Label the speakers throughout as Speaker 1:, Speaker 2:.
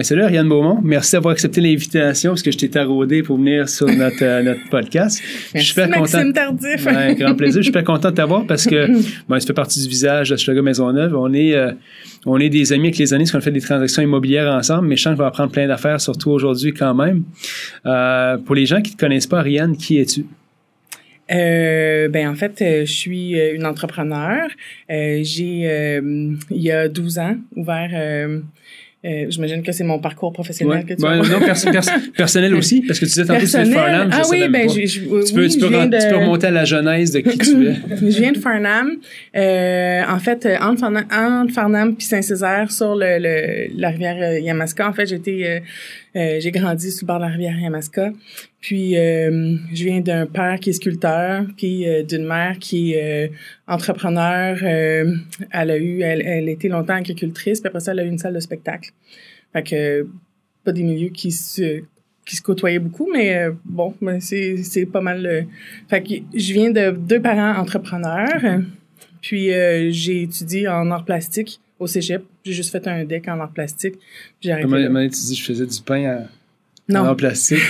Speaker 1: Ben, salut Ariane Beaumont. Merci d'avoir accepté l'invitation parce que je t'ai taraudé pour venir sur notre, euh, notre podcast.
Speaker 2: Merci, je suis super Maxime Tardif.
Speaker 1: Ben, grand plaisir. Je suis super content de t'avoir parce que ben, ça fait partie du visage de Schlager Maisonneuve. On est, euh, on est des amis avec les années parce qu'on fait des transactions immobilières ensemble, mais je sens qu'on va apprendre plein d'affaires, surtout aujourd'hui quand même. Euh, pour les gens qui ne te connaissent pas, Ariane, qui es-tu?
Speaker 2: Euh, ben en fait, je suis une entrepreneur. j'ai il y a 12 ans ouvert euh, J'imagine que c'est mon parcours professionnel que tu
Speaker 1: ben, Non, personnel aussi, parce que tu disais tantôt que tu de Farnham.
Speaker 2: Ah oui, ben,
Speaker 1: je,
Speaker 2: je,
Speaker 1: tu, peux, tu, peux, tu peux remonter à la genèse de qui tu es.
Speaker 2: je viens de Farnham. Euh, en fait, entre Farnham, entre Farnham puis Saint-Césaire, sur le, le, la rivière euh, Yamaska, en fait, j'étais, euh, euh, j'ai grandi sur le bord de la rivière Yamaska. Puis, euh, je viens d'un père qui est sculpteur, puis euh, d'une mère qui est euh, entrepreneur. elle a eu, elle, elle été longtemps agricultrice, puis après ça, elle a eu une salle de spectacle. Fait que, pas des milieux qui se qui se côtoyaient beaucoup, mais bon, ben, c'est, pas mal. fait que je viens de deux parents entrepreneurs. Puis j'ai étudié en art plastique au cégep. J'ai juste fait un deck en art plastique.
Speaker 1: J'ai arrêté. Comment tu dis je faisais du pain en plastique?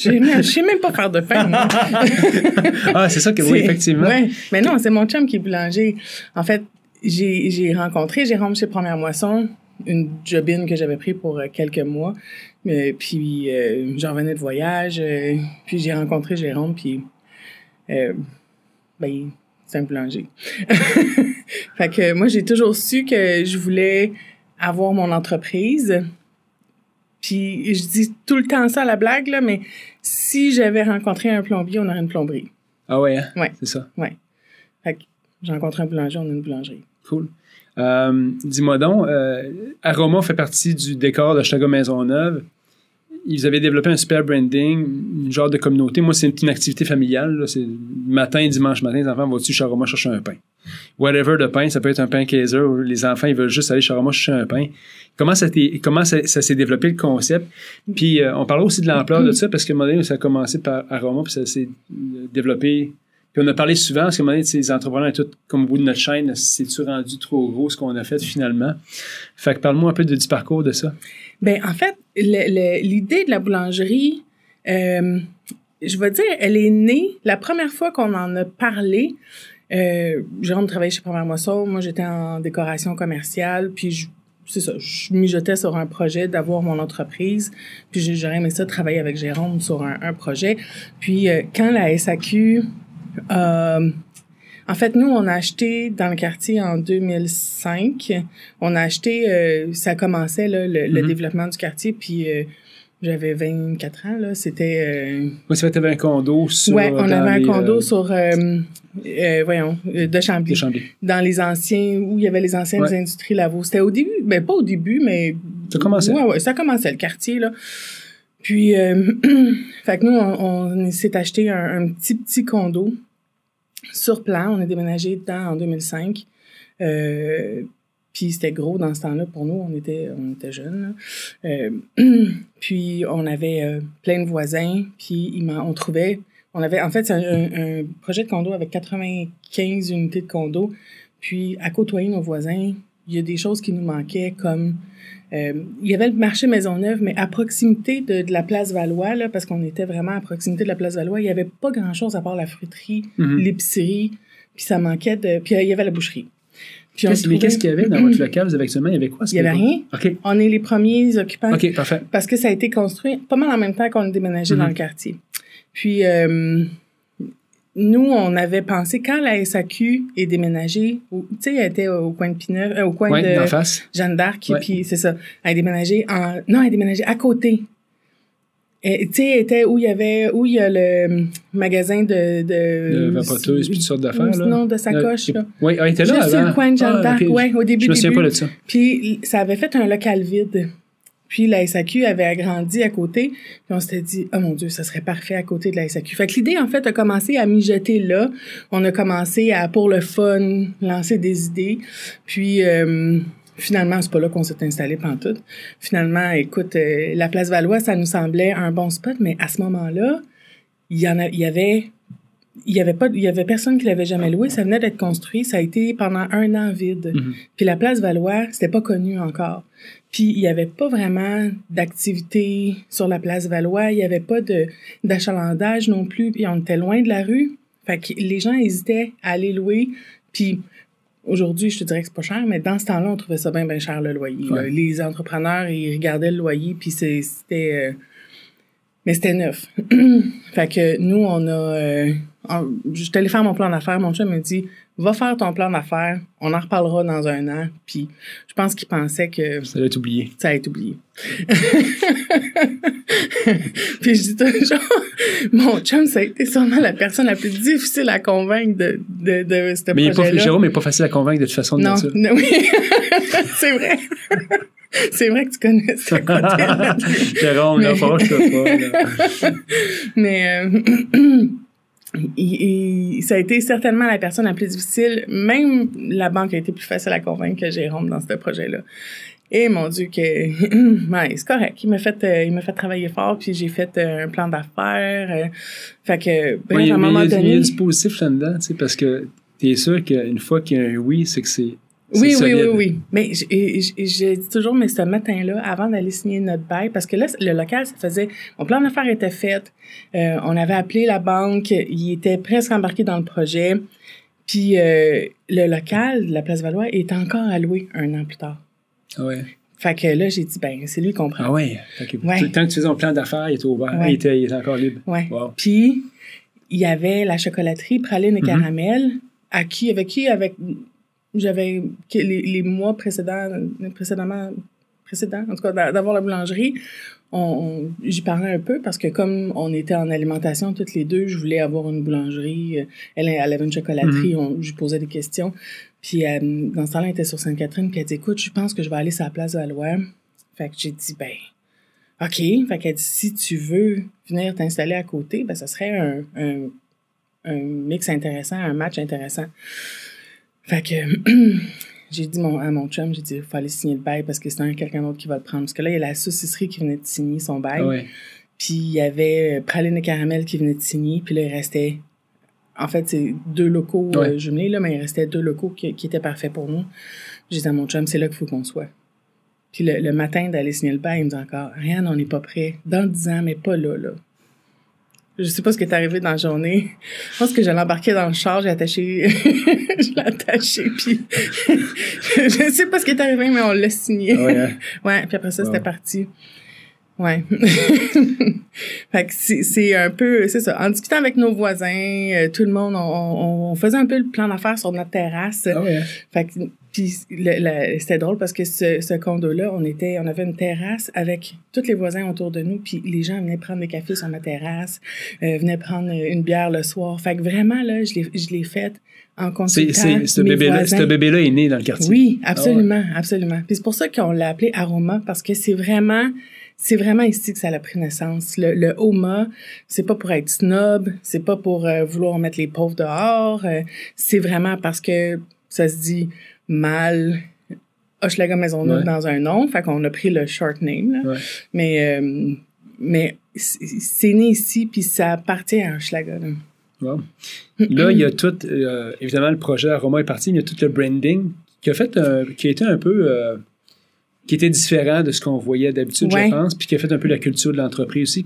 Speaker 2: Je sais même pas faire de pain.
Speaker 1: ah, c'est ça que oui, effectivement.
Speaker 2: Ouais. Mais non, c'est mon chum qui est boulanger. En fait, j'ai rencontré Jérôme chez Première Moisson, une jobine que j'avais pris pour euh, quelques mois. Mais, puis, euh, j'en revenais de voyage. Euh, puis, j'ai rencontré Jérôme, puis, euh, ben, c'est un boulanger. fait que moi, j'ai toujours su que je voulais avoir mon entreprise. Puis je dis tout le temps ça à la blague, là, mais si j'avais rencontré un plombier, on aurait une plomberie.
Speaker 1: Ah ouais, hein?
Speaker 2: Ouais.
Speaker 1: C'est ça.
Speaker 2: Ouais. Fait que j'ai rencontré un boulanger, on a une boulangerie.
Speaker 1: Cool. Euh, dis-moi donc, euh, Aroma fait partie du décor de Chicago Maisonneuve. Ils avaient développé un super branding, une genre de communauté. Moi, c'est une, activité familiale. C'est matin, dimanche matin, les enfants vont dessus chez Aroma chercher un pain. Whatever de pain, ça peut être un pain Kaiser les enfants, ils veulent juste aller chez Aroma chercher un pain. Comment ça, comment ça, s'est développé le concept? Puis euh, on parlera aussi de l'ampleur de ça parce que un ça a commencé par Aroma, puis ça s'est développé. Puis on a parlé souvent, parce que un moment donné, ces entrepreneurs, tout comme au bout de notre chaîne, c'est-tu rendu trop gros ce qu'on a fait finalement? Fait que parle-moi un peu du parcours de ça.
Speaker 2: Ben en fait, l'idée de la boulangerie, euh, je vais dire, elle est née, la première fois qu'on en a parlé, euh, Jérôme travaillait chez Première Moisson, moi j'étais en décoration commerciale, puis je c'est ça, je mijotais sur un projet d'avoir mon entreprise, puis j'aurais aimé ça travailler avec Jérôme sur un, projet. Puis euh, quand la SAQ, euh, en fait, nous, on a acheté dans le quartier en 2005, on a acheté, euh, ça commençait là, le, le, mm-hmm. développement du quartier, puis j'avais 24 ans, là. C'était. Euh...
Speaker 1: Oui, ça fait un condo sur.
Speaker 2: Ouais, on avait un condo euh, sur. Euh, euh, voyons, de Chambly. De Chambly. Dans les anciens. Où il y avait les anciennes industries Lavaux. C'était au début. Ben, pas au début, mais.
Speaker 1: Ça commençait.
Speaker 2: Ouais, ouais, ça commençait, le quartier, là. Puis, fait que nous, on, on s'est acheté un, un, petit, petit condo sur plan. On a déménagé dedans en 2005. Euh, puis c'était gros dans ce temps-là pour nous, on était, on était jeunes. Euh, puis on avait euh, plein de voisins, puis on trouvait, on avait, en fait, c'est un, projet de condo avec 95 unités de condo. Puis à côtoyer nos voisins, il y a des choses qui nous manquaient comme euh, il y avait le marché Maisonneuve, mais à proximité de, la place Valois, là, parce qu'on était vraiment à proximité de la place Valois, il y avait pas grand-chose à part la fruiterie, mm-hmm. l'épicerie, puis ça manquait de... Puis il y avait la boucherie.
Speaker 1: Mais qu'est-ce qu'il y avait dans votre local? Vous avez actuellement, il y avait quoi?
Speaker 2: Il n'y avait rien.
Speaker 1: OK.
Speaker 2: On est les premiers occupants.
Speaker 1: OK, parfait.
Speaker 2: Parce que ça a été construit pas mal en même temps qu'on a déménagé dans mhm. le quartier. Puis, euh, nous, on avait pensé, quand la SAQ est déménagée, tu sais, elle était au coin de Pineur, euh, au coin de Jeanne d'Arc, puis c'est ça. Elle a déménagé en, non, elle a déménagé à côté tu sais, était où il y avait, où il y a le magasin de... De,
Speaker 1: de vapoteuses puis toutes sortes d'affaires, là.
Speaker 2: Non, de sacoches, là.
Speaker 1: Oui, elle était là
Speaker 2: Juste
Speaker 1: avant.
Speaker 2: sur le coin de Jeanne ah, d'Arc, ouais, au début,
Speaker 1: Je me
Speaker 2: souviens
Speaker 1: pas de ça.
Speaker 2: Puis ça avait fait un local vide. Puis la SAQ avait agrandi à côté. Puis on s'était dit, oh mon Dieu, ça serait parfait à côté de la SAQ. Fait que l'idée, en fait, a commencé à mijoter là. On a commencé à, pour le fun, lancer des idées. Puis... Euh, Finalement, c'est pas là qu'on s'est installé pantoute. Finalement, écoute, euh, la place Valois, ça nous semblait un bon spot, mais à ce moment-là, il y en il y avait il y avait pas il y avait personne qui l'avait jamais loué ça venait d'être construit ça a été pendant un an vide
Speaker 1: Mhm.
Speaker 2: puis la place Valois c'était pas connu encore puis il y avait pas vraiment d'activité sur la place Valois il y avait pas de d'achalandage non plus puis on était loin de la rue fait que les gens hésitaient à aller louer puis Aujourd'hui, je te dirais que c'est pas cher, mais dans ce temps-là, on trouvait ça bien, bien cher, le loyer.
Speaker 1: Ouais.
Speaker 2: Les entrepreneurs, ils regardaient le loyer, puis c'était... euh, mais c'était neuf. fait que nous, on a... Euh, je suis allée faire mon plan d'affaires. Mon chum me dit, va faire ton plan d'affaires. On en reparlera dans un an. Puis je pense qu'il pensait que
Speaker 1: Ça doit être oublié.
Speaker 2: ça a été oublié. Puis je dis toujours, mon chum, ça a été sûrement la personne la plus difficile à convaincre de, de, de ce
Speaker 1: Mais pas,
Speaker 2: projet-là.
Speaker 1: Jérôme n'est pas facile à convaincre de toute façon de
Speaker 2: Non,
Speaker 1: nature.
Speaker 2: non, oui. c'est vrai. c'est vrai que tu connais ce côté-là.
Speaker 1: Jérôme, là,
Speaker 2: Mais-
Speaker 1: je peux pas. là.
Speaker 2: Mais euh, il- il- ça a été certainement la personne la plus difficile. Même la banque a été plus facile à convaincre que Jérôme dans ce projet-là. Et mon Dieu, que ouais, c'est correct. Il m'a fait, euh, il m'a fait travailler fort, puis j'ai fait euh, un plan d'affaires. euh, fait que, bref,
Speaker 1: Ouais,
Speaker 2: à un moment
Speaker 1: il y a- il y a
Speaker 2: donné.
Speaker 1: du positif là-dedans, tu sais, parce que t'es sûr qu'une fois qu'il y a un oui, c'est que c'est.
Speaker 2: Oui, oui, oui, oui. Mais j'ai dit toujours, mais ce matin-là, avant d'aller signer notre bail, parce que là, le local, ça faisait, mon plan d'affaires était fait, euh, on avait appelé la banque, il était presque embarqué dans le projet, puis euh, le local de la Place Valois est encore alloué un an plus tard.
Speaker 1: Ah ouais.
Speaker 2: Fait que là, j'ai dit, ben, c'est lui qu'on prend.
Speaker 1: Ah ouais. Fait que
Speaker 2: Ouais.
Speaker 1: tout le temps que tu faisais ton plan d'affaires, il était ouvert.
Speaker 2: Ouais.
Speaker 1: Il, était, il était encore libre.
Speaker 2: Ouais.
Speaker 1: Wow.
Speaker 2: Puis, il y avait la chocolaterie praline et
Speaker 1: Mhm.
Speaker 2: caramel, à qui, avec qui, avec, j'avais, les, les mois précédents, précédemment, précédents, en tout cas, d'a- d'avoir la boulangerie, on, on- j'y parlais un peu parce que comme on était en alimentation toutes les deux, je voulais avoir une boulangerie. euh, Elle, elle avait une chocolaterie, on, je lui posais des questions. Puis, euh, dans ce temps-là, elle était sur Sainte-Catherine, puis elle dit, écoute, je pense que je vais aller sur la place Valois. Fait que j'ai dit, ben, OK. Fait qu'elle dit, si tu veux venir t'installer à côté, ben, ça serait un, un, un mix intéressant, un match intéressant. Fait que j'ai dit mon, à mon chum, j'ai dit, il faut aller signer le bail parce que c'est un quelqu'un d'autre qui va le prendre. Parce que là, il y a la saucisserie qui venait de signer son bail.
Speaker 1: Ah ouais.
Speaker 2: Puis il y avait euh, Praline et Caramel qui venait de signer. Puis là, il restait. En fait, c'est deux locaux
Speaker 1: Ouais.
Speaker 2: euh, jumelés, là, mais il restait deux locaux qui, qui étaient parfaits pour nous. J'ai dit à mon chum, c'est là qu'il faut qu'on soit. Puis le, le matin d'aller signer le bail, il me dit encore, rien, on n'est pas prêt. Dans dix ans, mais pas là, là. Je sais pas ce qui est arrivé dans la journée. Je pense que je l'ai embarqué dans le char, j'ai attaché, je l'ai attaché, puis je sais pas ce qui est arrivé, mais on l'a signé.
Speaker 1: Ah ouais, hein?
Speaker 2: Ouais, puis après ça,
Speaker 1: Wow.
Speaker 2: c'était parti. Ouais. fait que c'est c'est un peu, c'est ça. En discutant avec nos voisins, euh, tout le monde, on, on, on faisait un peu le plan d'affaires sur notre terrasse.
Speaker 1: Ah ouais.
Speaker 2: Fait que, puis c'était drôle parce que ce, ce condo-là, on était, on avait une terrasse avec tous les voisins autour de nous, puis les gens venaient prendre des cafés sur ma terrasse, euh, venaient prendre une bière le soir. Fait que vraiment, là, je l'ai, je l'ai faite en
Speaker 1: C'est,
Speaker 2: consultant
Speaker 1: c'est, ce
Speaker 2: mes
Speaker 1: bébé-là,
Speaker 2: voisins.
Speaker 1: ce bébé-là est né dans le quartier.
Speaker 2: Oui,
Speaker 1: Ah
Speaker 2: absolument, absolument. Puis c'est pour ça qu'on l'a appelé Aroma parce que c'est vraiment, c'est vraiment ici que ça a pris naissance. Le, le Homa, c'est pas pour être snob, c'est pas pour euh, vouloir mettre les pauvres dehors. euh, c'est vraiment parce que ça se dit mal. Hochelaga Maisonneuve
Speaker 1: Ouais.
Speaker 2: dans un nom, fait qu'on a pris le short name. Là.
Speaker 1: Ouais.
Speaker 2: Mais, euh, mais c'est né ici, puis ça appartient à Hochelaga. Là.
Speaker 1: Wow. Là, il y a tout, euh, évidemment, le projet Aroma est parti, mais il y a tout le branding qui a fait, un- qui a été un peu, euh, qui était différent de ce qu'on voyait d'habitude,
Speaker 2: Ouais.
Speaker 1: je pense, puis qui a fait un peu la culture de l'entreprise aussi.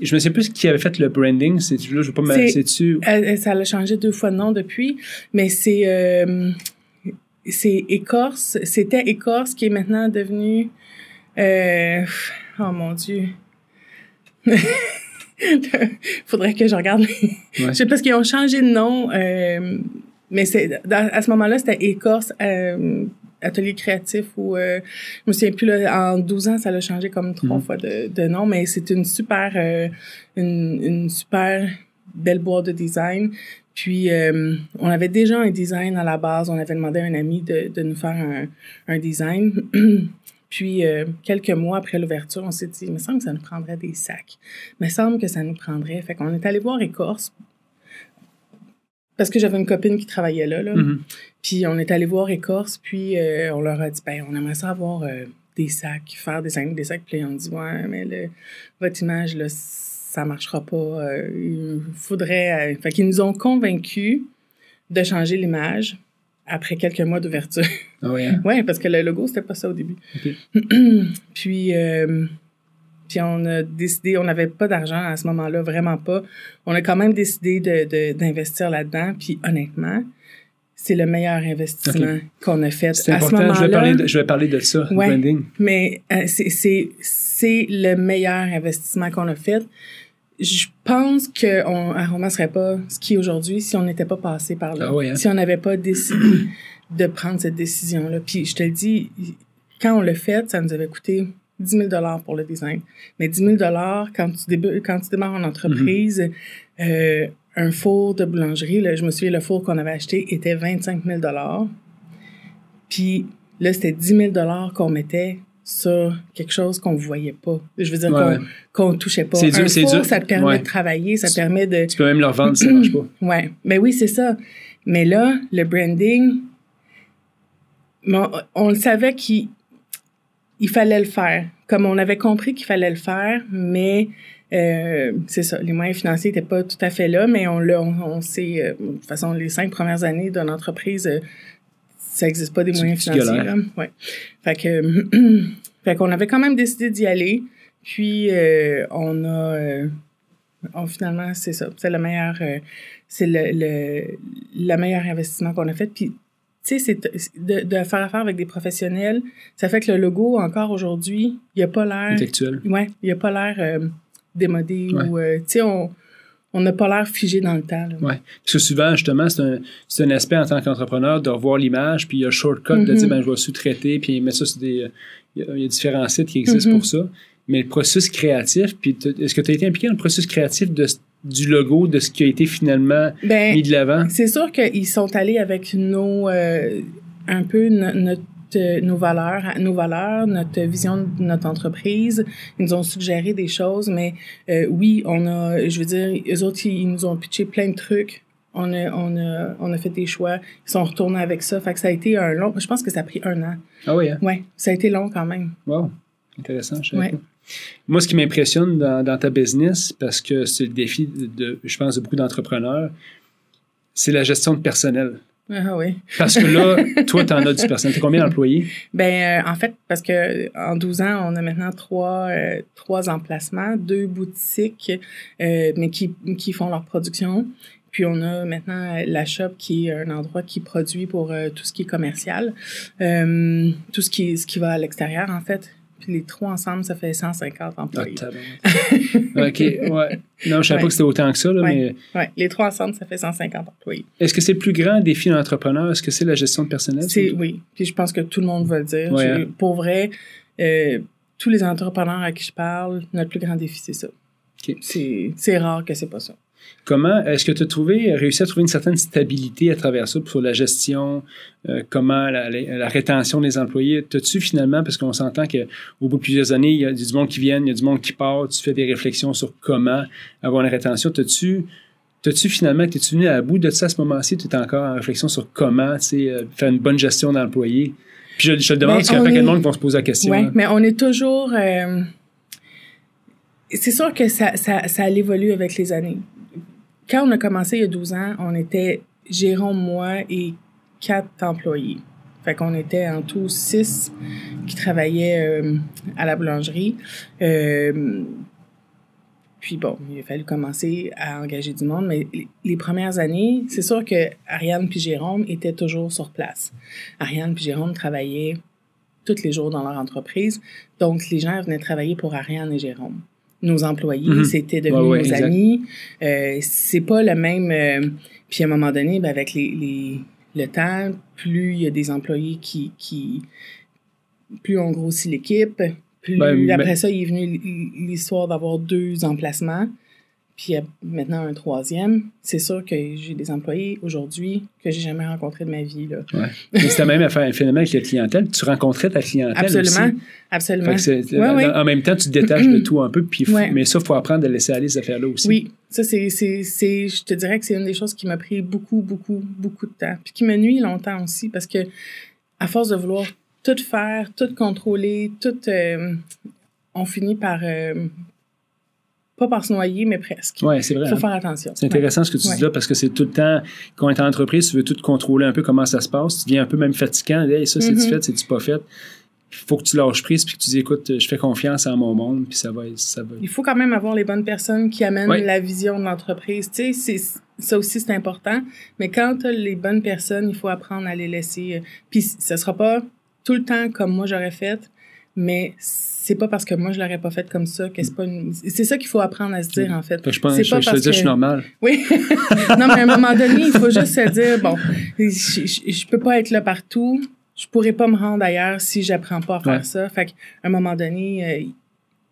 Speaker 1: Je me sais plus qui avait fait le branding, c'est là, je veux pas me
Speaker 2: C'est- ça a changé deux fois de nom depuis, mais c'est c'est Écorce. C'était Écorce qui est maintenant devenu. euh, oh mon Dieu. Faudrait que je regarde. les-
Speaker 1: Ouais.
Speaker 2: Je sais pas parce qu'ils ont changé de nom, euh, mais c'est à ce moment-là c'était Écorce. euh, Atelier créatif ou euh, je me souviens plus là, en 12 ans ça l'a changé comme trois
Speaker 1: Mhm.
Speaker 2: fois de, de nom mais c'est une super euh, une, une super belle boîte de design puis euh, on avait déjà un design à la base on avait demandé à un ami de, de nous faire un, un design puis euh, quelques mois après l'ouverture on s'est dit il me semble que ça nous prendrait des sacs il me semble que ça nous prendrait fait qu'on est allé voir Écorce parce que j'avais une copine qui travaillait là, là.
Speaker 1: Mhm.
Speaker 2: Puis on est allé voir Écorce, puis euh, on leur a dit, ben, on aimerait ça avoir des sacs, faire des sacs, des sacs. Puis ont dit, ouais, mais le, votre image, là, ça marchera pas. Euh, il faudrait. Euh, fait qu'ils nous ont convaincus de changer l'image après quelques mois d'ouverture.
Speaker 1: Ah oui, hein?
Speaker 2: ouais, parce que le logo, c'était pas ça au début. Puis, euh, puis on a décidé, on n'avait pas d'argent à ce moment-là, vraiment pas. On a quand même décidé de, de- d'investir là-dedans. Puis honnêtement, c'est le meilleur investissement qu'on a fait
Speaker 1: C'est
Speaker 2: à ce
Speaker 1: important. Je vais, parler de, je vais parler de ça,
Speaker 2: Ouais.
Speaker 1: branding.
Speaker 2: Mais euh, c'est le meilleur investissement qu'on a fait. Je pense que on, Aroma serait pas ce qui est aujourd'hui si on n'était pas passé par là.
Speaker 1: Ah ouais, hein?
Speaker 2: Si on n'avait pas décidé de prendre cette décision-là. Puis je te le dis, quand on l'a fait, ça nous avait coûté 10 000 pour le design. Mais 10 000 quand tu, quand tu démarres en entreprise, euh, un four de boulangerie, là, je me souviens, le four qu'on avait acheté était 25 000 Puis là, c'était 10 000 qu'on mettait sur quelque chose qu'on voyait pas. Je veux dire
Speaker 1: Ouais,
Speaker 2: qu'on qu'on touchait pas.
Speaker 1: C'est dur, c'est dur.
Speaker 2: ça te permet
Speaker 1: Ouais.
Speaker 2: de travailler, ça te permet de...
Speaker 1: Tu peux même leur vendre si ça marche pas.
Speaker 2: Ouais, ben oui, c'est ça. Mais là, le branding, on, le savait qu'il il fallait le faire. Comme on avait compris qu'il fallait le faire, mais euh, c'est ça, les moyens financiers n'étaient pas tout à fait là, mais on l'a, on, on sait, euh, de toute façon, les cinq premières années d'une entreprise, euh, ça n'existe pas des moyens financiers. Là. Ouais. Fait que, fait qu'on avait quand même décidé d'y aller. Puis euh, on a, euh, on, finalement, c'est ça, c'est le meilleur, euh, c'est le, le, le meilleur investissement qu'on a fait. Puis tu sais, c'est de, de faire affaire avec des professionnels, ça fait que le logo encore aujourd'hui, il a pas l'air,
Speaker 1: Intellectuel.
Speaker 2: ouais, il a pas l'air démodé
Speaker 1: Ouais.
Speaker 2: ou, tu sais, on on n'a pas l'air figé dans le temps.
Speaker 1: Ouais. Parce que souvent, justement, c'est un, c'est un aspect en tant qu'entrepreneur de revoir l'image, puis il y a shortcut de dire, ben, je vais sous-traiter, puis mettre ça sur des. Il y a, il y a différents sites qui existent pour ça. Mais le processus créatif, puis est-ce que tu as été impliqué dans le processus créatif de, du logo, de ce qui a été finalement
Speaker 2: Ben,
Speaker 1: mis de l'avant?
Speaker 2: C'est sûr qu'ils sont allés avec nos euh, un peu no- notre euh, nos valeurs, nos valeurs, notre vision de notre entreprise. Ils nous ont suggéré des choses, mais euh, oui, on a, je veux dire, eux autres, ils nous ont pitché plein de trucs. On a, on a, on a fait des choix. Ils sont retournés avec ça. Fait que ça a été un long. Je pense que ça a pris un an.
Speaker 1: Ah oui, hein?
Speaker 2: Ouais, ça a été long quand même.
Speaker 1: Wow. Intéressant. Je
Speaker 2: Ouais.
Speaker 1: Moi, ce qui m'impressionne dans, dans ta business, parce que c'est le défi, de, de- je pense, de beaucoup d'entrepreneurs, c'est la gestion de personnel.
Speaker 2: Ah oui.
Speaker 1: Parce que là, toi, tu en as du personnel. Tu combien d'employés?
Speaker 2: Ben, euh, en fait, parce que en 12 ans, on a maintenant trois, euh, trois emplacements, deux boutiques, euh, mais qui, qui font leur production. Puis on a maintenant la shop qui est un endroit qui produit pour tout ce qui est commercial, tout ce qui, ce qui va à l'extérieur, en fait. Puis les trois ensemble, ça fait 150
Speaker 1: Ah,
Speaker 2: employés.
Speaker 1: tabarnak. OK, ouais. Non, je savais
Speaker 2: Ouais.
Speaker 1: pas que c'était autant que ça, là,
Speaker 2: Ouais.
Speaker 1: mais
Speaker 2: ouais, les trois ensemble, ça fait 150 employés.
Speaker 1: est-ce que c'est le plus grand défi d'un entrepreneur? Est-ce que c'est la gestion de personnel?
Speaker 2: C'est oui. Puis je pense que tout le monde va le dire.
Speaker 1: Hein.
Speaker 2: Pour vrai, euh, tous les entrepreneurs à qui je parle, notre plus grand défi, c'est ça.
Speaker 1: OK.
Speaker 2: C'est c'est rare que c'est pas ça.
Speaker 1: Comment est-ce que tu as trouvé, réussi à trouver une certaine stabilité à travers ça sur la gestion, euh, comment la, la- la rétention des employés? T'as-tu finalement, parce qu'on s'entend qu'au bout de plusieurs années, il y a du monde qui vient, il y a du monde qui part, tu fais des réflexions sur comment avoir une rétention. T'as-tu, t'as-tu finalement, t'es-tu venu à bout de ça à ce moment-ci? Tu es encore en réflexion sur comment, euh, faire une bonne gestion d'employés? Puis je, je te demande
Speaker 2: Ben,
Speaker 1: parce qu'il y a un paquet de monde qui vont se poser la question.
Speaker 2: Ouais,
Speaker 1: hein.
Speaker 2: mais on est toujours. euh, c'est sûr que ça, ça, ça évolue avec les années. Quand on a commencé il y a 12 ans, on était Jérôme, moi et quatre employés. Fait qu'on était en tout six qui travaillaient euh, à la boulangerie. Euh, puis bon, il a fallu commencer à engager du monde, mais les- premières années, c'est sûr que Ariane puis Jérôme étaient toujours sur place. Ariane puis Jérôme travaillaient tous les jours dans leur entreprise, donc les gens venaient travailler pour Ariane et Jérôme. Nos employés,
Speaker 1: Mhm.
Speaker 2: c'était devenu
Speaker 1: Ouais, ouais,
Speaker 2: nos
Speaker 1: exact.
Speaker 2: amis. Euh, c'est pas le même. euh, puis à un moment donné, ben, avec les, les, le temps, plus il y a des employés qui, qui plus on grossit l'équipe, plus
Speaker 1: Ben,
Speaker 2: après
Speaker 1: ben-
Speaker 2: ça, il est venu l'histoire d'avoir deux emplacements, puis euh, maintenant un troisième. C'est sûr que j'ai des employés aujourd'hui que j'ai jamais rencontrés de ma vie. Là.
Speaker 1: Ouais. Mais c'était même à faire un phénomène avec la clientèle. Tu rencontrais ta clientèle
Speaker 2: Absolument,
Speaker 1: aussi.
Speaker 2: Absolument.
Speaker 1: c'est-
Speaker 2: Ouais,
Speaker 1: en- même temps, tu te détaches de tout un peu, puis f-
Speaker 2: Ouais.
Speaker 1: mais ça, il faut apprendre à laisser aller ces affaires-là aussi.
Speaker 2: Oui, ça c'est, c'est, c'est, je te dirais que c'est une des choses qui m'a pris beaucoup, beaucoup, beaucoup de temps, puis qui me nuit longtemps aussi, parce que à force de vouloir tout faire, tout contrôler, tout, euh, on finit par euh, pas par se noyer, mais presque.
Speaker 1: Oui, c'est vrai.
Speaker 2: Il faut
Speaker 1: hein.
Speaker 2: faire attention.
Speaker 1: C'est intéressant ce que tu dis là parce que c'est tout le temps, quand on est en entreprise, tu veux tout contrôler un peu comment ça se passe. Tu deviens un peu même fatigant. Hey, ça, c'est-tu
Speaker 2: Mhm.
Speaker 1: fait, c'est-tu pas fait? Il faut que tu lâches prise puis que tu dis, écoute, je fais confiance à mon monde puis ça va, ça va.
Speaker 2: Il faut quand même avoir les bonnes personnes qui amènent la vision de l'entreprise. Tu sais, ça aussi, c'est important. Mais quand tu as les bonnes personnes, il faut apprendre à les laisser. euh, Puis ce sera pas tout le temps comme moi j'aurais fait, mais c'est pas parce que moi je l'aurais pas fait comme ça que c'est pas une... C'est ça qu'il faut apprendre à se dire, en fait.
Speaker 1: Que je pense, je,
Speaker 2: pas
Speaker 1: je te dis, je suis
Speaker 2: que-
Speaker 1: normal.
Speaker 2: Oui. non, mais à un moment donné, il faut juste se dire, bon, je, je, je peux pas être là partout. Je pourrais pas me rendre ailleurs si j'apprends pas à faire
Speaker 1: Ouais.
Speaker 2: ça. Fait qu'à un moment donné, euh,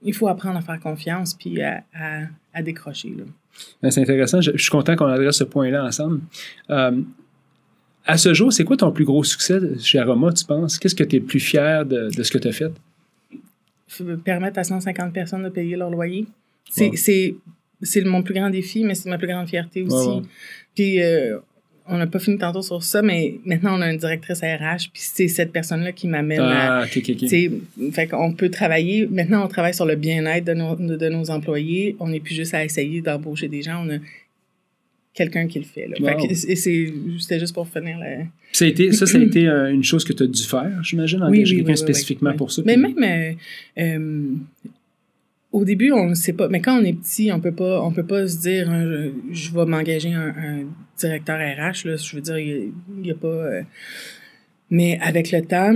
Speaker 2: il faut apprendre à faire confiance puis à, à, à décrocher. Là.
Speaker 1: Ben, C'est intéressant. Je, suis content qu'on adresse ce point-là ensemble. Euh, à ce jour, c'est quoi ton plus gros succès chez Aroma, tu penses? Qu'est-ce que tu es le plus fier de, de ce que tu as fait?
Speaker 2: Permettre à 150 personnes de payer leur loyer. C'est, c'est mon plus grand défi, mais c'est ma plus grande fierté aussi.
Speaker 1: Ouais, ouais.
Speaker 2: Puis euh, on n'a pas fini tantôt sur ça, mais maintenant on a une directrice RH, puis c'est cette personne-là qui m'amène à
Speaker 1: Ah, ok, ok, ok.
Speaker 2: T'sais, fait qu'on peut travailler. Maintenant, on travaille sur le bien-être de nos, de, de nos employés. On n'est plus juste à essayer d'embaucher des gens. On a quelqu'un qui le fait. Là. Fait
Speaker 1: Wow.
Speaker 2: que- et c'était juste pour finir la.
Speaker 1: Ça, a été, ça, ça a été euh, une chose que tu as dû faire, j'imagine, engager quelqu'un spécifiquement
Speaker 2: oui.
Speaker 1: pour ça.
Speaker 2: Mais
Speaker 1: puis-
Speaker 2: même euh, euh, au début, on ne sait pas. Mais quand on est petit, on peut pas, on peut pas se dire, hein, je, je vais m'engager un, un directeur RH. Là, je veux dire, il n'y a, pas. euh, mais avec le temps,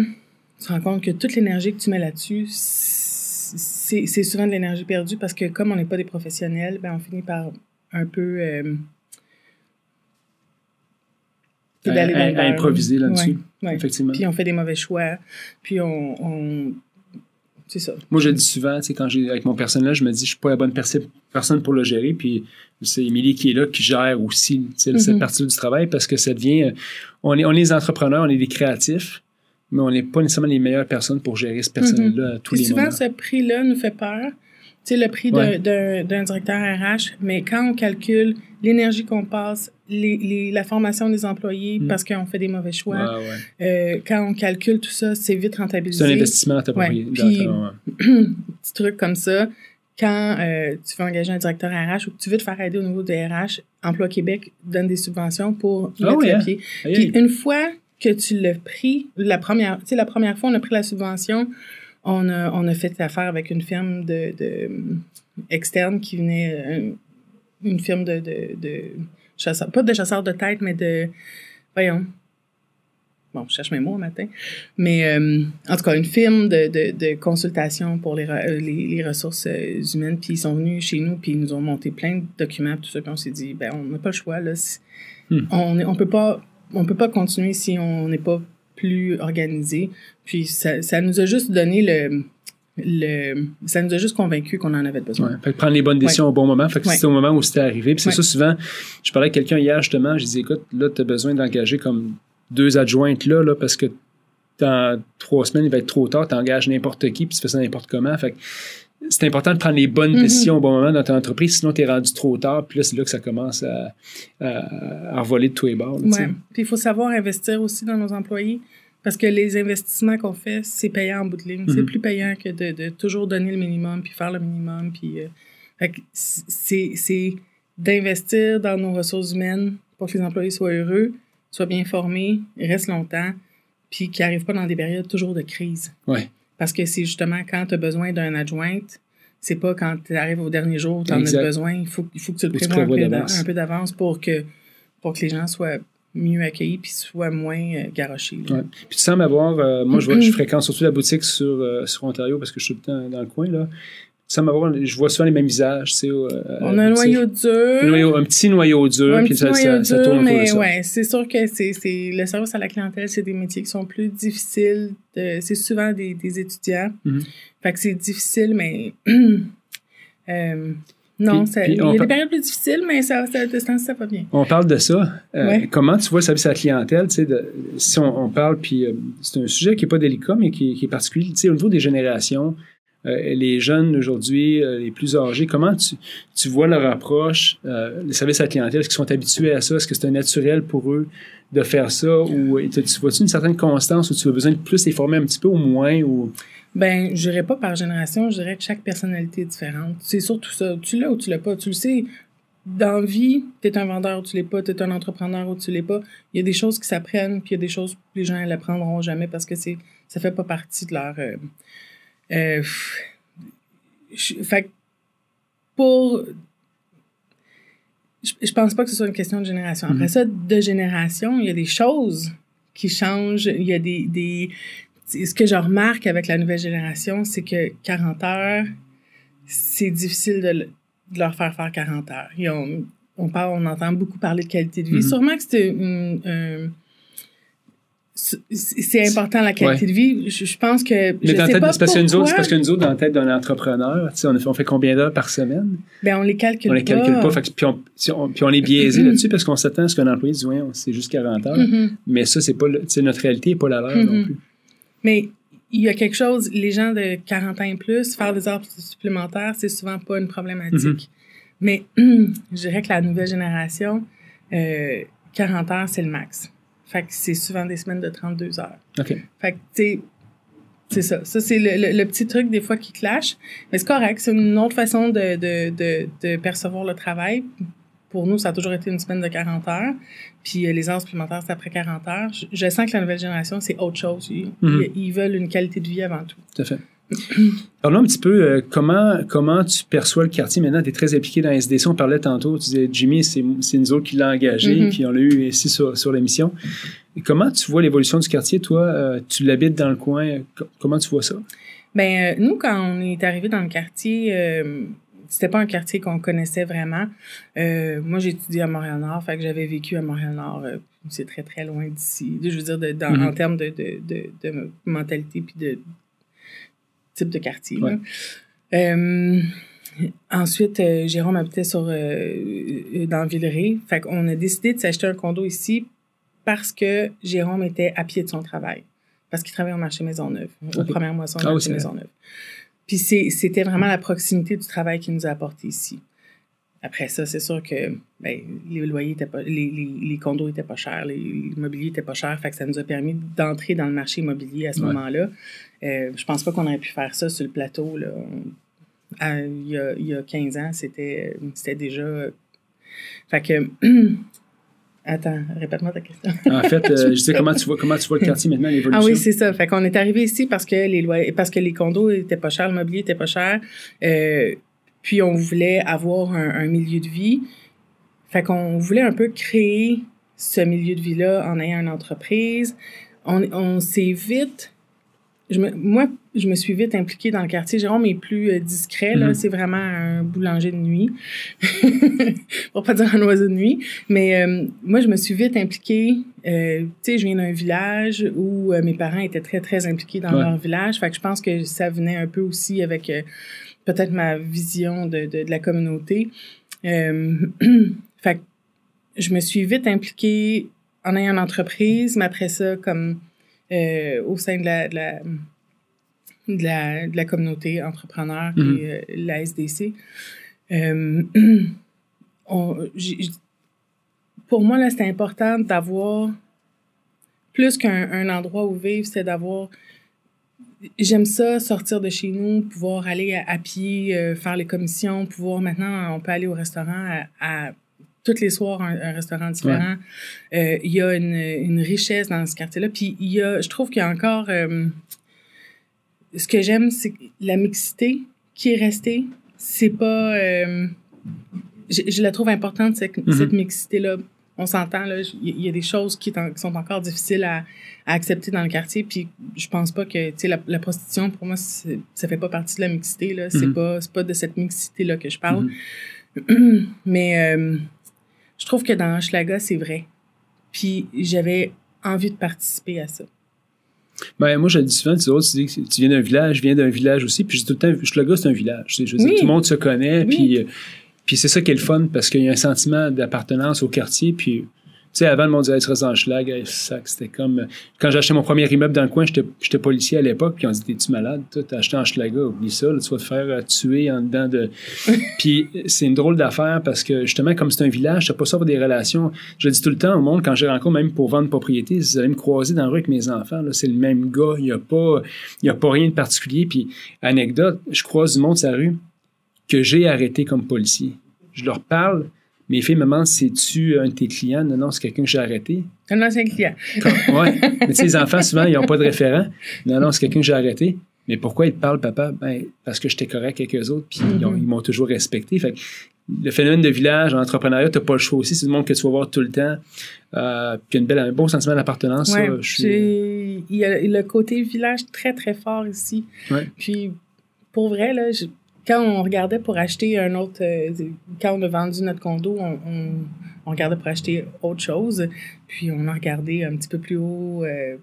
Speaker 2: tu te rends compte que toute l'énergie que tu mets là-dessus, c'est souvent de l'énergie perdue parce que comme on n'est pas des professionnels, ben on finit par un peu
Speaker 1: à, à- improviser là-dessus,
Speaker 2: Ouais, ouais.
Speaker 1: effectivement.
Speaker 2: Puis on fait des mauvais choix. Puis on. on- c'est ça.
Speaker 1: Moi, je le dis souvent, tu sais, quand j'ai avec mon personnel, je me dis, je suis pas la bonne perso- personne pour le gérer. Puis c'est Émilie qui est là, qui gère aussi tu sais, cette
Speaker 2: Mhm.
Speaker 1: partie du travail parce que ça devient. euh, On est, on est des entrepreneurs, on est des créatifs, mais on n'est pas nécessairement les meilleures personnes pour gérer ce personnel-là à tous
Speaker 2: Puis
Speaker 1: les
Speaker 2: souvent,
Speaker 1: moments.
Speaker 2: ce prix-là nous fait peur. Tu sais, le prix
Speaker 1: Ouais.
Speaker 2: d'un directeur RH, mais quand on calcule l'énergie qu'on passe, les, les- la formation des employés
Speaker 1: Mm.
Speaker 2: parce qu'on fait des mauvais choix,
Speaker 1: Ouais, ouais.
Speaker 2: euh, quand on calcule tout ça, c'est vite rentabilisé.
Speaker 1: C'est un investissement dans ta
Speaker 2: Ouais. Puis- petit truc comme ça, quand euh, tu veux engager un directeur RH ou que tu veux te faire aider au niveau des RH, Emploi Québec donne des subventions pour
Speaker 1: Ah
Speaker 2: mettre le
Speaker 1: hein?
Speaker 2: pied.
Speaker 1: Aïe,
Speaker 2: Puis une fois que tu l'as pris, la première, la première fois, on a pris la subvention, on a, on a fait affaire avec une firme de, de externe qui venait, euh, une firme de, de, de chasseurs, pas de chasseurs de tête, mais de, voyons, bon, je cherche mes mots un matin, mais euh, en tout cas, une firme de, de, de consultation pour les, re- euh, les, les ressources euh, humaines, puis ils sont venus chez nous, puis ils nous ont monté plein de documents, tout ça, puis on s'est dit, ben, on n'a pas le choix, là,
Speaker 1: Hmm.
Speaker 2: on est- on peut pas, on peut pas continuer si on n'est pas plus organisé, puis ça, ça nous a juste donné le, le, ça nous a juste convaincu qu'on en avait besoin.
Speaker 1: Ouais. Fait que prendre les bonnes décisions au bon moment. Fait que
Speaker 2: Ouais.
Speaker 1: c'était au moment où c'était arrivé. Puis c'est ça, souvent, je parlais avec quelqu'un hier, justement, je disais, écoute, là, tu as besoin d'engager comme deux adjointes là, là parce que dans trois semaines, il va être trop tard, tu engages n'importe qui, puis tu fais ça n'importe comment. Fait que c'est important de prendre les bonnes
Speaker 2: Mhm.
Speaker 1: décisions au bon moment dans ton entreprise, sinon tu es rendu trop tard, puis là, c'est là que ça commence à, à, à revoler de tous les bords. là.
Speaker 2: Ouais. Puis il faut savoir investir aussi dans nos employés parce que les investissements qu'on fait, c'est payant en bout de ligne. C'est
Speaker 1: Mhm.
Speaker 2: plus payant que de, de toujours donner le minimum puis faire le minimum. Puis, euh, c'est, d'investir dans nos ressources humaines pour que les employés soient heureux, soient bien formés, restent longtemps, puis qu'ils n'arrivent pas dans des périodes toujours de crise.
Speaker 1: Ouais.
Speaker 2: Parce que c'est justement quand tu as besoin d'un adjointe, c'est pas quand tu arrives au dernier jour, tu en as besoin. Il faut, il faut que tu le prévois un un peu d'avance pour que, pour que les gens soient mieux accueillis puis soient moins euh.
Speaker 1: Ouais. Puis tu sembles avoir, euh, moi je, vois, je fréquente surtout la boutique sur, euh, sur Ontario parce que je suis tout le temps dans le coin là. Tu sembles avoir, je vois souvent les mêmes visages, tu sais. euh,
Speaker 2: On a un noyau dur.
Speaker 1: Un, noyau- un petit noyau dur, puis ça, tourne
Speaker 2: mais
Speaker 1: ça.
Speaker 2: ouais, c'est sûr que c'est, le service à la clientèle, c'est des métiers qui sont plus difficiles. c'est souvent des, des étudiants.
Speaker 1: Mhm.
Speaker 2: Fait que c'est difficile, mais non,
Speaker 1: Puis-
Speaker 2: ça-
Speaker 1: puis
Speaker 2: il y a des périodes plus difficiles, mais ça, ça, ça, va bien.
Speaker 1: On parle de ça. Euh,
Speaker 2: Ouais.
Speaker 1: Comment tu vois le service à la clientèle? de- si on, on parle, puis euh, c'est un sujet qui n'est pas délicat, mais qui, qui est particulier. Au niveau des générations, euh, les jeunes aujourd'hui, les plus âgés, comment tu, tu vois leur approche, les services à la clientèle, est-ce qu'ils sont habitués à ça? Est-ce que c'est naturel pour eux de faire ça? Ou tu, tu vois-tu une certaine constance ou tu as besoin de plus les former un petit peu ou moins? Ou...
Speaker 2: Ben, je dirais pas par génération, je dirais que chaque personnalité est différente. C'est surtout ça. Tu l'as ou tu l'as pas. Tu le sais, dans la vie, tu es un vendeur ou tu l'es pas, tu es un entrepreneur ou tu l'es pas. Il y a des choses qui s'apprennent, puis il y a des choses que les gens ne l'apprendront jamais parce que c'est ça fait pas partie de leur... Euh, euh, fait pour... Je, je, pense pas que ce soit une question de génération. Après mm-hmm. ça, de génération, il y a des choses qui changent. Il y a des... des ce que je remarque avec la nouvelle génération, c'est que 40 heures, c'est difficile de de leur faire faire 40 heures. on, on, parle, on entend beaucoup parler de qualité de vie. Mm-hmm. Sûrement que c'est c'est important la qualité de vie. Je, pense que.
Speaker 1: Mais dans tête, c'est parce que nous autres, parce que nous autres, dans la tête d'un entrepreneur, on, fait, on fait combien d'heures par semaine?
Speaker 2: Ben, on les calcule
Speaker 1: pas. On les calcule pas. puis, on, puis on est biaisé mm-hmm. là-dessus parce qu'on s'attend à ce qu'un employé dise, ouais, c'est juste 40 heures. Mm-hmm. Mais ça, c'est pas, notre réalité n'est pas la leur non plus.
Speaker 2: Mais il y a quelque chose, les gens de 40 ans et plus, faire des heures supplémentaires, c'est souvent pas une problématique. Mhm. Mais je dirais que la nouvelle génération, euh, 40 heures, c'est le max. Fait que c'est souvent des semaines de 32 heures.
Speaker 1: OK.
Speaker 2: Fait que, tu c'est ça. Ça, c'est le, petit truc des fois qui clash. Mais c'est correct. C'est une autre façon de, de, de, de percevoir le travail pour nous, ça a toujours été une semaine de 40 heures. Puis euh, les heures supplémentaires, c'est après 40 heures. Je, sens que la nouvelle génération, c'est autre chose. Mhm. Ils, veulent une qualité de vie avant tout.
Speaker 1: Tout à fait. Alors un petit peu euh, comment, comment tu perçois le quartier maintenant? Tu es très impliqué dans SDC. On parlait tantôt, tu disais Jimmy, c'est nous autres qui l'a engagé, mhm. puis on l'a eu ici sur, sur l'émission. Comment tu vois l'évolution du quartier, toi? Euh, tu l'habites dans le coin. Comment tu vois ça?
Speaker 2: Ben nous, quand on est arrivé dans le quartier, c'était pas un quartier qu'on connaissait vraiment. Euh, moi, j'ai étudié à Montréal-Nord, fait que j'avais vécu à Montréal-Nord. Euh, c'est très, très loin d'ici. Je veux dire, de, dans, en mm-hmm. termes de, de, de, de, mentalité puis de type de quartier. Euh, ensuite, Jérôme habitait sur, dans Villeray. Fait qu'on a décidé de s'acheter un condo ici parce que Jérôme était à pied de son travail. Parce qu'il travaillait au marché Maisonneuve, okay. aux premières moissons au ah, Maisonneuve. Puis c'était vraiment la proximité du travail qui nous a apporté ici. Après ça, c'est sûr que ben, les loyers étaient pas, les, les, condos étaient pas chers, l'immobilier était pas cher, fait que ça nous a permis d'entrer dans le marché immobilier à ce moment-là. Euh, je pense pas qu'on aurait pu faire ça sur le plateau là. il, y a, il, y a, 15 ans, c'était c'était déjà. Fait que Attends, répète-moi ta question.
Speaker 1: en fait, euh, je sais comment tu vois comment tu vois le quartier maintenant l'évolution.
Speaker 2: Ah oui, c'est ça. Fait qu'on est arrivé ici parce que les lois, parce que les condos étaient pas chers, le mobilier était pas cher. Euh, puis on voulait avoir un, milieu de vie. Fait qu'on voulait un peu créer ce milieu de vie-là en ayant une entreprise. On, on s'est vite je me, moi, je me suis vite impliquée dans le quartier. Jérôme est plus euh, discret, là. Mm-hmm. C'est vraiment un boulanger de nuit. Pour pas dire un oiseau de nuit. Mais euh, moi, je me suis vite impliquée. Euh, tu sais, je viens d'un village où mes parents étaient très, très impliqués dans leur village. Fait que je pense que ça venait un peu aussi avec peut-être ma vision de, de, de la communauté. fait que je me suis vite impliquée en ayant une entreprise, mais après ça, comme euh, au sein de la, de la, de la, communauté entrepreneur qui mhm. euh, la SDC. Euh, pour moi, là, c'était important d'avoir plus qu'un endroit où vivre, c'est d'avoir j'aime ça, sortir de chez nous, pouvoir aller à, pied, faire les commissions, pouvoir maintenant, on peut aller au restaurant à tous les soirs un, restaurant différent. Euh, il y a une, une, richesse dans ce quartier-là. Puis il y a, je trouve qu'il y a encore, euh, ce que j'aime, c'est la mixité qui est restée. C'est pas, euh, je, je, la trouve importante cette, mm-hmm. cette mixité-là. On s'entend là, il y a des choses qui, qui, sont encore difficiles à, à, accepter dans le quartier. Puis je pense pas que, tu sais, la, la, prostitution pour moi, ça fait pas partie de la mixité là. C'est pas, c'est pas de cette mixité là que je parle. Mm-hmm. Mais je trouve que dans Schlaga, c'est vrai. Puis j'avais envie de participer à ça.
Speaker 1: Ben, moi, je le dis souvent, tu, dis que tu viens d'un village, je viens d'un village aussi, puis tout le temps, Schlaga, c'est un village. Je tout le monde se connaît, puis, euh, puis c'est ça qui est le fun, parce qu'il y a un sentiment d'appartenance au quartier, puis sais, avant, le monde disait, tu restes dans schlag, c'était comme. Quand j'ai acheté mon premier immeuble dans le coin, j'étais policier à l'époque, puis on dit, t'es-tu malade? T'as acheté en schlaga, oublie ça, là, tu vas te faire euh, tuer en dedans de. puis c'est une drôle d'affaire parce que justement, comme c'est un village, t'as pas ça pour des relations. Je le dis tout le temps au monde, quand j'ai rencontre, même pour vendre propriété, vous allez me croiser dans la rue avec mes enfants, là, c'est le même gars, il y a pas, y a pas rien de particulier. Puis, anecdote, je croise du monde sur la rue que j'ai arrêté comme policier. Je leur parle, mes filles me demandent c'est-tu un de tes clients? Non, non, c'est quelqu'un que j'ai arrêté.
Speaker 2: Un ancien client.
Speaker 1: Oui. Mais tu sais, les enfants, souvent, ils n'ont pas de référent. Non, non, c'est quelqu'un que j'ai arrêté. Mais pourquoi ils te parlent, papa? Ben, parce que j'étais correct avec eux autres, puis ils ils m'ont toujours respecté. Fait que le phénomène de village, en entrepreneuriat, tu n'as pas le choix aussi. C'est du monde que tu vas voir tout le temps. Euh, puis il y a une belle, un beau sentiment d'appartenance.
Speaker 2: Ouais,
Speaker 1: je suis-
Speaker 2: j'ai- il y a le côté village très, très fort ici.
Speaker 1: Ouais.
Speaker 2: Puis, pour vrai, là, je- quand on regardait pour acheter un autre... euh, quand on a vendu notre condo, on, on, on regardait pour acheter autre chose. Puis, on a regardé un petit peu plus haut, euh,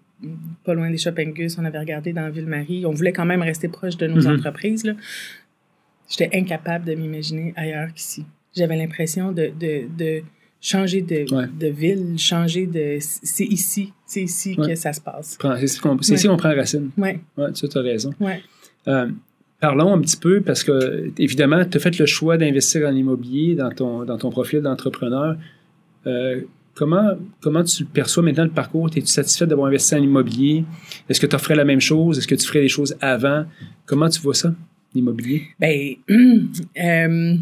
Speaker 2: pas loin des shopping Gus, on avait regardé dans Ville-Marie. On voulait quand même rester proche de nos
Speaker 1: Mhm.
Speaker 2: entreprises, là. J'étais incapable de m'imaginer ailleurs qu'ici. J'avais l'impression de, de, de changer de,
Speaker 1: Ouais.
Speaker 2: de ville, changer de... C'est ici, c'est ici
Speaker 1: Ouais.
Speaker 2: que ça se passe.
Speaker 1: C'est ici qu'on- prend racine.
Speaker 2: Ouais,
Speaker 1: Ouais, tu as raison.
Speaker 2: ouais.
Speaker 1: Euh, parlons un petit peu parce que, évidemment, tu as fait le choix d'investir en immobilier dans ton, dans ton profil d'entrepreneur. Euh, comment, comment tu perçois maintenant le parcours? Es-tu satisfait d'avoir investi en immobilier? Est-ce que tu ferais la même chose? Est-ce que tu ferais des choses avant? Comment tu vois ça, l'immobilier?
Speaker 2: Ben, euh,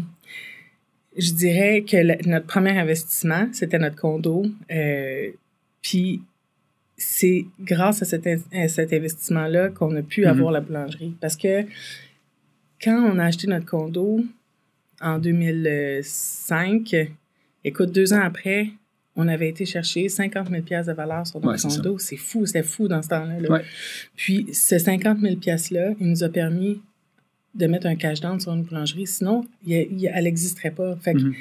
Speaker 2: je dirais que le- notre premier investissement, c'était notre condo. Euh, puis, c'est grâce à cet, cet investissement-là qu'on a pu
Speaker 1: Mhm.
Speaker 2: avoir la boulangerie. Parce que quand on a acheté notre condo en 2005, écoute, deux ans après, on avait été chercher 50 000 de valeur sur notre condo. C'est fou, c'était fou dans ce temps-là.
Speaker 1: Ouais.
Speaker 2: Puis, ce 50 000 $-là, il nous a permis de mettre un cash down sur une boulangerie. Sinon, il il elle n'existerait pas. Fait que
Speaker 1: Mhm.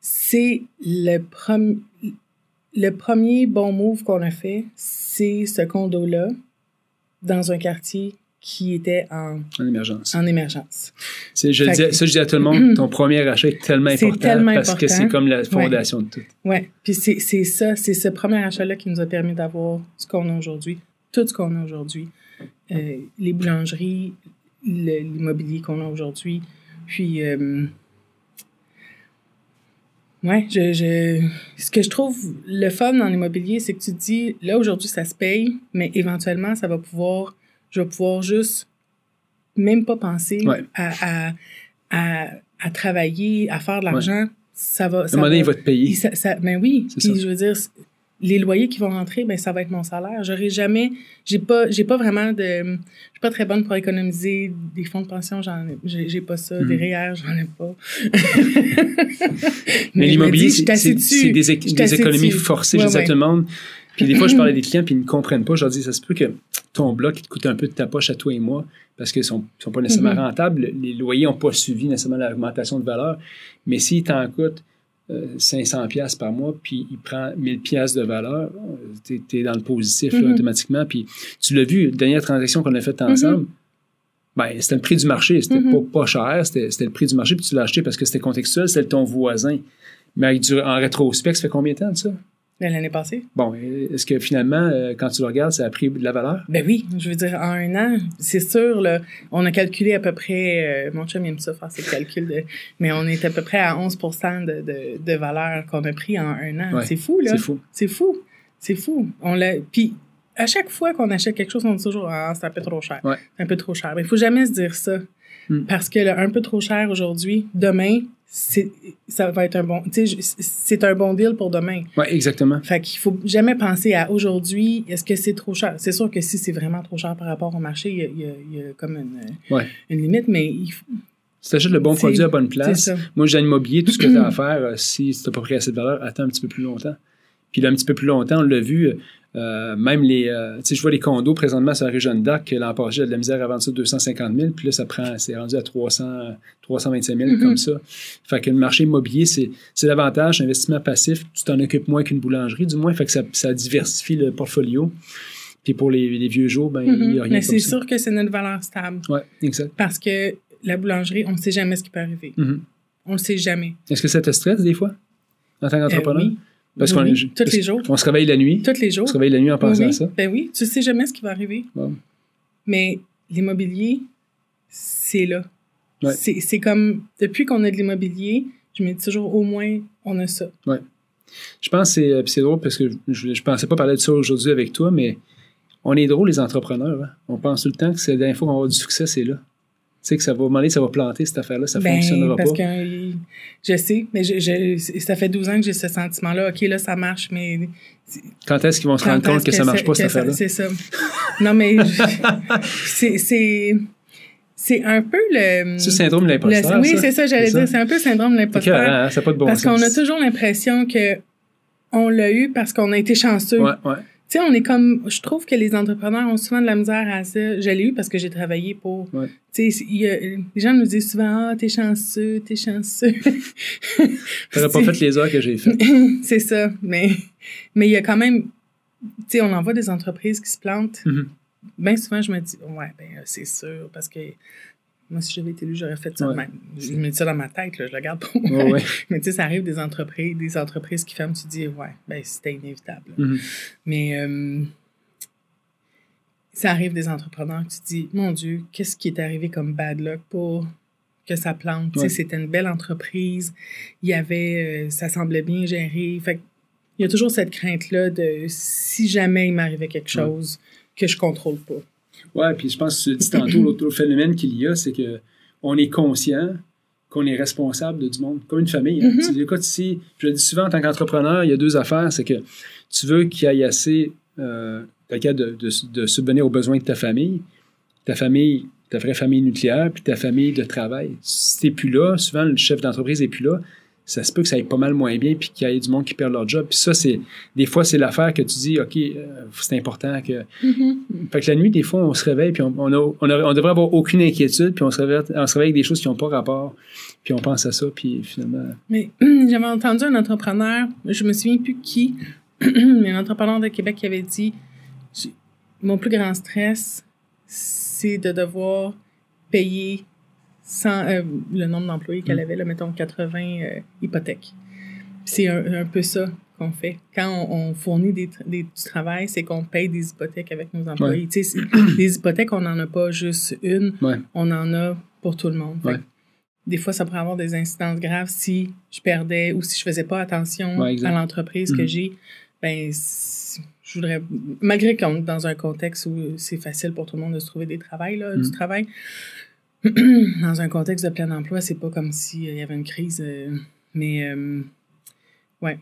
Speaker 2: c'est le, le premier bon move qu'on a fait, c'est ce condo-là dans un quartier qui était en,
Speaker 1: En émergence.
Speaker 2: en émergence.
Speaker 1: C'est- je dis,
Speaker 2: que-
Speaker 1: ça, je dis à tout le monde, ton premier achat est tellement important
Speaker 2: tellement
Speaker 1: parce que c'est comme la fondation de tout.
Speaker 2: Ouais. Puis c'est c'est ça, c'est ce premier achat-là qui nous a permis d'avoir ce qu'on a aujourd'hui, tout ce qu'on a aujourd'hui. Euh, les boulangeries, le- l'immobilier qu'on a aujourd'hui. Puis, euh, ouais, je, je, ce que je trouve le fun dans l'immobilier, c'est que tu te dis, là, aujourd'hui, ça se paye, mais éventuellement, ça va pouvoir, je vais pouvoir juste même pas penser
Speaker 1: Ouais.
Speaker 2: à, à, à, à travailler, à faire de l'argent. Ça va.
Speaker 1: À un
Speaker 2: ça
Speaker 1: moment donné, il
Speaker 2: va-
Speaker 1: te payer.
Speaker 2: ça, ça- ben oui, puis
Speaker 1: ça.
Speaker 2: je veux dire, les loyers qui vont rentrer, ben ça va être mon salaire. J'aurai jamais, j'ai pas, j'ai pas vraiment de, je suis pas très bonne pour économiser des fonds de pension, j'en j'ai, pas ça, des
Speaker 1: Mhm.
Speaker 2: REER, j'en ai pas.
Speaker 1: Mais l'immobilier, c'est des, économies forcées,
Speaker 2: Ouais,
Speaker 1: je dis à
Speaker 2: ouais.
Speaker 1: tout le monde. Puis des fois, je parle à des clients, puis ils ne comprennent pas. Je leur dis, ça se peut que ton bloc il te coûte un peu de ta poche à toi et moi, parce qu'ils ne sont, sont pas nécessairement
Speaker 2: Mhm.
Speaker 1: rentables. Les loyers n'ont pas suivi nécessairement l'augmentation de valeur. Mais s'il t'en coûte euh, 500 pièces par mois, puis il prend 1000 pièces de valeur, tu es, dans le positif là,
Speaker 2: Mhm.
Speaker 1: automatiquement. Puis tu l'as vu, la dernière transaction qu'on a faite ensemble, ben, c'était le prix du marché. C'était
Speaker 2: Mhm.
Speaker 1: pas, pas cher, c'était le prix du marché, puis tu l'as acheté parce que c'était contextuel, c'était ton voisin. Mais avec du- en rétrospect, ça fait combien de temps de ça?
Speaker 2: L'année passée?
Speaker 1: Bon, est-ce que finalement, euh, quand tu le regardes, ça a pris de la valeur?
Speaker 2: Ben oui, je veux dire, en un an, c'est sûr, là, on a calculé à peu près, euh, mon chum il aime ça faire ses calculs, de, mais on est à peu près à 11 de, de, de valeur qu'on a pris en un an.
Speaker 1: Ouais,
Speaker 2: c'est fou, là.
Speaker 1: C'est fou.
Speaker 2: C'est fou. C'est fou. On l'a. Puis à chaque fois qu'on achète quelque chose, on dit toujours ah c'est un peu trop cher.
Speaker 1: Ouais.
Speaker 2: C'est un peu trop cher. Mais il faut jamais se dire ça
Speaker 1: Hmm.
Speaker 2: parce que le un peu trop cher aujourd'hui, demain, c'est ça va être un bon. C'est un bon deal pour demain.
Speaker 1: Oui, exactement.
Speaker 2: Fait qu'il faut jamais penser à aujourd'hui, est-ce que c'est trop cher? C'est sûr que si c'est vraiment trop cher par rapport au marché, il y a, il y a- il y a comme une,
Speaker 1: Ouais.
Speaker 2: une limite, mais il faut-
Speaker 1: Si tu achètes le bon produit à bonne place, moi, j'ai l'immobilier, tout ce que tu as à faire, euh, si tu n'as pas pris assez de valeur, attends un petit peu plus longtemps. Puis là, un petit peu plus longtemps, on l'a vu, euh, même les. euh, tu sais, je vois les condos présentement sur la région que l'an passé, j'ai de la misère à vendre ça 250 000, puis là, ça prend, c'est rendu à 300, 325 000
Speaker 2: Mhm.
Speaker 1: comme ça. Fait que le marché immobilier, c'est, l'avantage, investissement passif, tu t'en occupes moins qu'une boulangerie, du moins, fait que ça, ça diversifie le portfolio. Puis pour les, les vieux jours, ben, il n'y a
Speaker 2: Mhm.
Speaker 1: rien
Speaker 2: Mais c'est sûr que c'est notre valeur stable.
Speaker 1: Ouais, exact.
Speaker 2: Parce que la boulangerie, on ne sait jamais ce qui peut arriver.
Speaker 1: Mhm.
Speaker 2: On ne sait jamais.
Speaker 1: Est-ce que ça te stresse des fois, en tant
Speaker 2: Euh,
Speaker 1: qu'entrepreneur?
Speaker 2: oui.
Speaker 1: Parce
Speaker 2: Oui,
Speaker 1: qu'on
Speaker 2: tous les jours.
Speaker 1: On se réveille la nuit.
Speaker 2: Tous les jours.
Speaker 1: On se réveille la nuit en pensant
Speaker 2: Oui,
Speaker 1: à ça.
Speaker 2: Ben oui, tu sais jamais ce qui va arriver. Mais l'immobilier, c'est là.
Speaker 1: Ouais.
Speaker 2: C'est c'est comme, depuis qu'on a de l'immobilier, je me dis toujours, au moins, on a ça.
Speaker 1: Je pense que c'est, euh, c'est drôle parce que je, je pensais pas parler de ça aujourd'hui avec toi, mais on est drôle, les entrepreneurs. hein. On pense tout le temps que c'est la dernière fois qu'on va avoir du succès, c'est là. Tu sais que ça va, à un moment donné, ça va planter cette affaire-là, ça
Speaker 2: Ben,
Speaker 1: fonctionnera
Speaker 2: parce
Speaker 1: pas.
Speaker 2: que euh, je sais, mais je, je- ça fait 12 ans que j'ai ce sentiment-là. OK, là, ça marche, mais
Speaker 1: Quand est-ce qu'ils vont se rendre compte que, ça marche pas, cette affaire-là?
Speaker 2: C'est ça. Non, mais c'est- c'est c'est un peu le...
Speaker 1: C'est le syndrome de l'imposteur.
Speaker 2: Oui, c'est ça, j'allais dire. C'est un peu le syndrome de l'imposteur.
Speaker 1: hein, n'a pas de bon
Speaker 2: parce qu'on a toujours l'impression que on l'a eu parce qu'on a été chanceux.
Speaker 1: Ouais, ouais.
Speaker 2: Tu sais, on est comme... Je trouve que les entrepreneurs ont souvent de la misère à ça. Je l'ai eu parce que j'ai travaillé pour...
Speaker 1: Ouais.
Speaker 2: Tu sais, les gens nous disent souvent « Ah, t'es chanceux, t'es chanceux. »
Speaker 1: T'aurais pas fait les heures que j'ai faites.
Speaker 2: C'est ça. Mais mais il y a quand même... Tu sais, on en voit des entreprises qui se plantent.
Speaker 1: Mhm.
Speaker 2: Bien souvent, je me dis, ouais, ben, c'est sûr, parce que moi, si j'avais été élu, j'aurais fait ça. de même. Je me dis ça dans ma tête, là, je le garde pour moi.
Speaker 1: Ouais, ouais.
Speaker 2: Mais tu sais, ça arrive des entreprises, des entreprises qui ferment, tu te dis, ouais, ben, c'était inévitable.
Speaker 1: Mhm.
Speaker 2: Mais euh, ça arrive des entrepreneurs, tu te dis, mon Dieu, qu'est-ce qui est arrivé comme bad luck pour que ça plante? Tu sais, c'était une belle entreprise, il y avait, euh, ça semblait bien géré. Fait il y a toujours cette crainte-là de si jamais il m'arrivait quelque chose que je contrôle pas.
Speaker 1: Ouais, puis je pense que tu dis tantôt, l'autre phénomène qu'il y a, c'est que on est conscient qu'on est responsable de du monde, comme une famille. hein. Tu sais, écoute, ici, je le dis souvent en tant qu'entrepreneur, il y a deux affaires, c'est que tu veux qu'il y ait assez, euh, de, de, de subvenir aux besoins de ta famille, ta famille, ta vraie famille nucléaire, puis ta famille de travail. Si t'es plus là, souvent le chef d'entreprise est plus là, ça se peut que ça aille pas mal moins bien, puis qu'il y ait du monde qui perd leur job. Puis ça, c'est des fois, c'est l'affaire que tu dis, OK, euh, c'est important que fait que la nuit, des fois, on se réveille, puis on, on, a- on, devrait avoir aucune inquiétude, puis on se réveille, on se réveille avec des choses qui n'ont pas rapport, puis on pense à ça, puis finalement.
Speaker 2: Mais j'avais entendu un entrepreneur, je me souviens plus qui, mais un entrepreneur de Québec qui avait dit Mon plus grand stress, c'est de devoir payer sans, euh, le nombre d'employés qu'elle
Speaker 1: Mm.
Speaker 2: avait, là, mettons 80 euh, hypothèques. C'est un, un peu ça qu'on fait. Quand on, on fournit des, des- du travail, c'est qu'on paye des hypothèques avec nos employés. C'est- des hypothèques, on n'en a pas juste une,
Speaker 1: Ouais.
Speaker 2: on en a pour tout le monde.
Speaker 1: Ouais.
Speaker 2: des fois, ça pourrait avoir des incidences graves si je perdais ou si je faisais pas attention
Speaker 1: Ouais,
Speaker 2: à l'entreprise que
Speaker 1: Mhm.
Speaker 2: j'ai. Ben, je voudrais, malgré qu'on est dans un contexte où c'est facile pour tout le monde de se trouver des travails, là, du
Speaker 1: Mhm.
Speaker 2: travail, dans un contexte de plein emploi, c'est pas comme s'il y avait une crise. euh, mais, euh, ouais.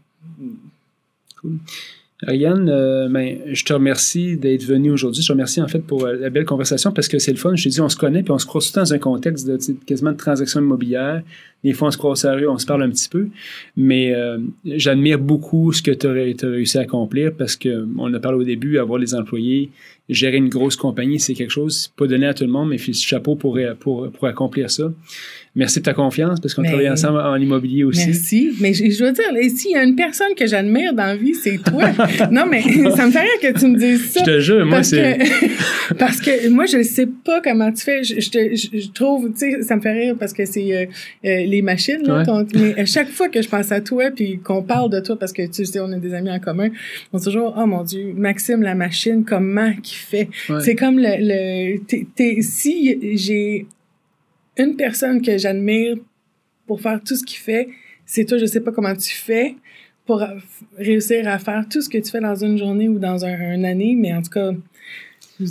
Speaker 1: Ariane, euh, ben, je te remercie d'être venu aujourd'hui. Je te remercie en fait pour euh, la belle conversation parce que c'est le fun. Je t'ai dit, on se connaît, puis on se croise tout dans un contexte de quasiment de transaction immobilière. Des fois, on se croise sérieux, on se parle un petit peu. Mais euh, j'admire beaucoup ce que tu as, réussi à accomplir parce que on a parlé au début, avoir les employés, gérer une grosse compagnie, c'est quelque chose, pas donné à tout le monde, mais fils chapeau pour, pour, pour accomplir ça. Merci de ta confiance parce qu'on travaille ensemble en immobilier aussi.
Speaker 2: Merci. Mais je, je veux dire, s'il y a une personne que j'admire dans la vie, c'est toi. non, mais ça me fait rire que tu me dises ça.
Speaker 1: Je te jure, moi, c'est.
Speaker 2: que, parce que moi, je ne sais pas comment tu fais. Je, je, te- je- trouve, tu sais, ça me fait rire parce que c'est euh, euh, les machines. Là,
Speaker 1: Ouais.
Speaker 2: mais à chaque fois que je pense à toi puis qu'on parle de toi, parce que tu sais, on a des amis en commun, on se dit toujours, oh mon Dieu, Maxime, la machine, comment qu'il fait?
Speaker 1: Ouais.
Speaker 2: C'est comme le... le t'es- t'es- si j'ai une personne que j'admire pour faire tout ce qu'il fait, c'est toi, je sais pas comment tu fais pour réussir à faire tout ce que tu fais dans une journée ou dans un, une année, mais en tout cas...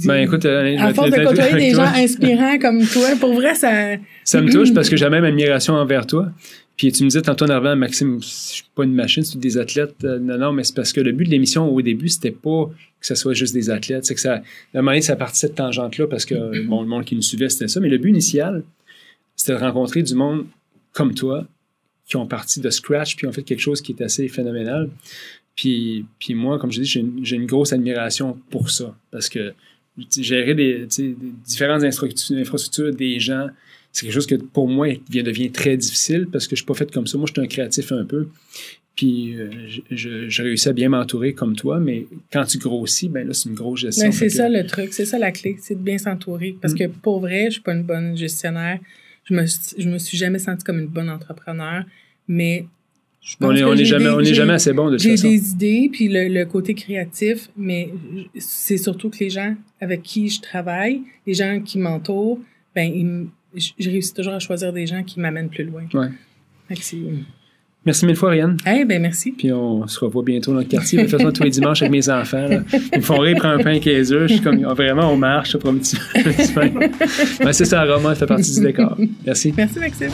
Speaker 1: Ben écoute, euh,
Speaker 2: à force de côtoyer des
Speaker 1: toi.
Speaker 2: gens inspirants comme toi, pour vrai, ça...
Speaker 1: Ça me touche parce que j'ai la même admiration envers toi. Puis tu me disais tantôt en arrivant, Maxime, je suis pas une machine, c'est des athlètes. Euh, non, non, mais c'est parce que le but de l'émission au début, c'était pas que ce soit juste des athlètes. C'est que ça, moment donné, ça partit de cette tangente-là parce que bon, le monde qui nous suivait, c'était ça. Mais le but initial, c'était de rencontrer du monde comme toi qui ont parti de scratch puis ont fait quelque chose qui est assez phénoménal. Puis, puis moi, comme je dis, j'ai une, grosse admiration pour ça parce que gérer des, des différentes infrastructures des gens, c'est quelque chose que pour moi devient, très difficile parce que je suis pas fait comme ça. Moi, je suis un créatif un peu. Puis euh, je, je, réussis à bien m'entourer comme toi, mais quand tu grossis, ben là, c'est une grosse gestion.
Speaker 2: C'est
Speaker 1: Fait que-
Speaker 2: ça le truc, c'est ça la clé, c'est de bien s'entourer. Parce
Speaker 1: Mm.
Speaker 2: que pour vrai, je suis pas une bonne gestionnaire. Je me, je me suis jamais sentie comme une bonne entrepreneur, mais je
Speaker 1: On
Speaker 2: pense
Speaker 1: est,
Speaker 2: que
Speaker 1: on est jamais,
Speaker 2: des-
Speaker 1: on est jamais assez bon de
Speaker 2: J'ai des idées, puis le, le côté créatif, mais c'est surtout que les gens avec qui je travaille, les gens qui m'entourent, ben, ils je je réussis toujours à choisir des gens qui m'amènent plus loin.
Speaker 1: Ouais.
Speaker 2: C'est-
Speaker 1: Merci mille fois, Ariane.
Speaker 2: Eh ben merci.
Speaker 1: Puis on se revoit bientôt dans le quartier. De toute façon, tous les dimanches avec mes enfants. là. Ils me font rire, prendre un pain 15 heures. Je suis comme, ah, vraiment, on marche pour un petit, un petit pain. Ouais, c'est ça, Roma, ça fait partie du décor. Merci.
Speaker 2: Merci Maxime.